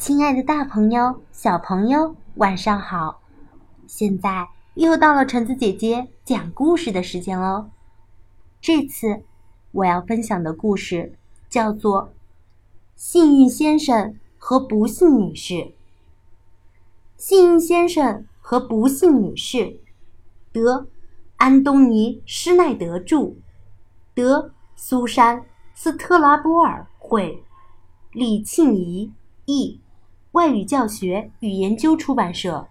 亲爱的，大朋友、小朋友，晚上好！现在又到了橙子姐姐讲故事的时间喽。这次我要分享的故事叫做《幸运先生和不幸女士》。幸运先生和不幸女士，德·安东尼·施耐德著，德·苏珊·斯特拉波尔绘，李庆怡译。外语教学与研究出版社。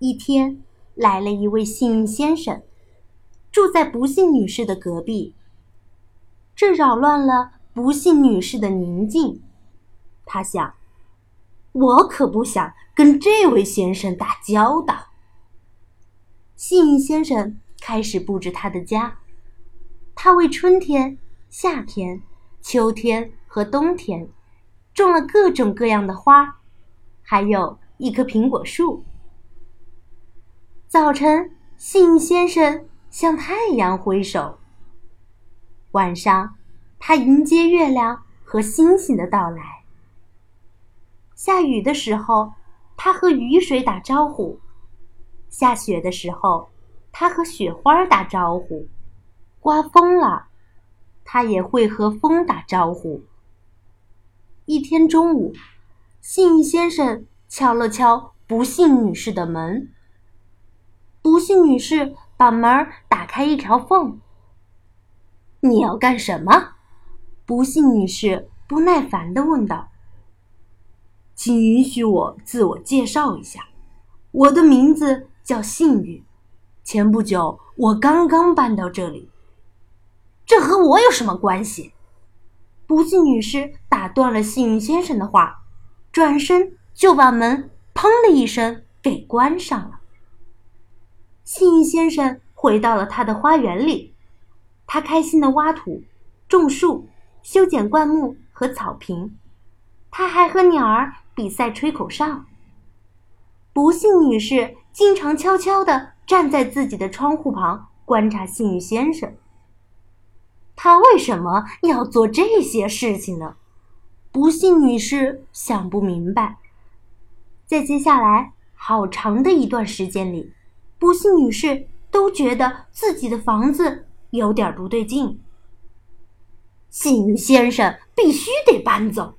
一天，来了一位幸运先生，住在不幸女士的隔壁。这扰乱了不幸女士的宁静。他想：“我可不想跟这位先生打交道。”幸运先生开始布置他的家。他为春天、夏天、秋天和冬天。种了各种各样的花，还有一棵苹果树。早晨，信先生向太阳挥手。晚上，他迎接月亮和星星的到来。下雨的时候，他和雨水打招呼；下雪的时候，他和雪花打招呼；刮风了，他也会和风打招呼。一天中午，幸运先生敲了敲不幸女士的门。不幸女士把门打开一条缝。“你要干什么？”不幸女士不耐烦地问道。“请允许我自我介绍一下，我的名字叫幸运。前不久我刚刚搬到这里。这和我有什么关系？”不幸女士打断了幸运先生的话，转身就把门“砰”的一声给关上了。幸运先生回到了他的花园里，他开心的挖土、种树、修剪灌木和草坪，他还和鸟儿比赛吹口哨。不幸女士经常悄悄地站在自己的窗户旁观察幸运先生。他为什么要做这些事情呢？不幸女士想不明白。在接下来好长的一段时间里，不幸女士都觉得自己的房子有点不对劲。幸运先生必须得搬走。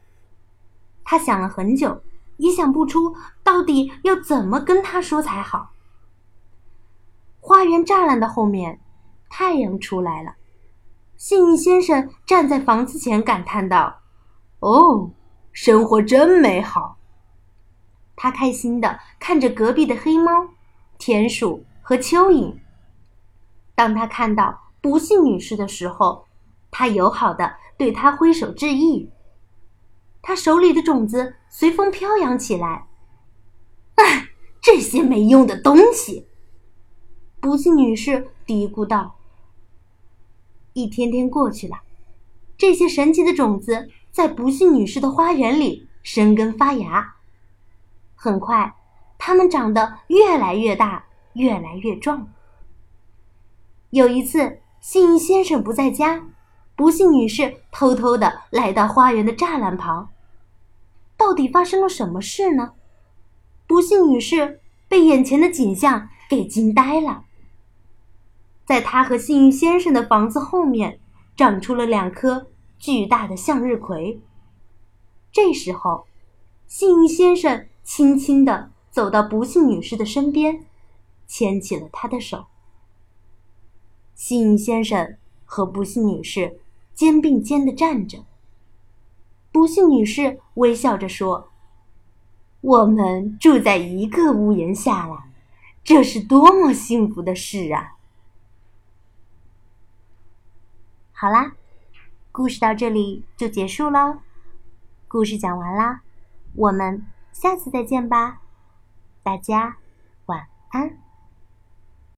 他想了很久，也想不出到底要怎么跟他说才好。花园栅栏的后面，太阳出来了。幸运先生站在房子前，感叹道：“哦，生活真美好。”他开心的看着隔壁的黑猫、田鼠和蚯蚓。当他看到不幸女士的时候，他友好的对她挥手致意。他手里的种子随风飘扬起来。唉，这些没用的东西！不幸女士嘀咕道。一天天过去了，这些神奇的种子在不幸女士的花园里生根发芽。很快，它们长得越来越大，越来越壮。有一次，幸运先生不在家，不幸女士偷偷的来到花园的栅栏旁。到底发生了什么事呢？不幸女士被眼前的景象给惊呆了。在他和幸运先生的房子后面，长出了两颗巨大的向日葵。这时候，幸运先生轻轻地走到不幸女士的身边，牵起了她的手。幸运先生和不幸女士肩并肩地站着。不幸女士微笑着说：“我们住在一个屋檐下了，这是多么幸福的事啊！”好啦，故事到这里就结束喽。故事讲完啦，我们下次再见吧，大家晚安。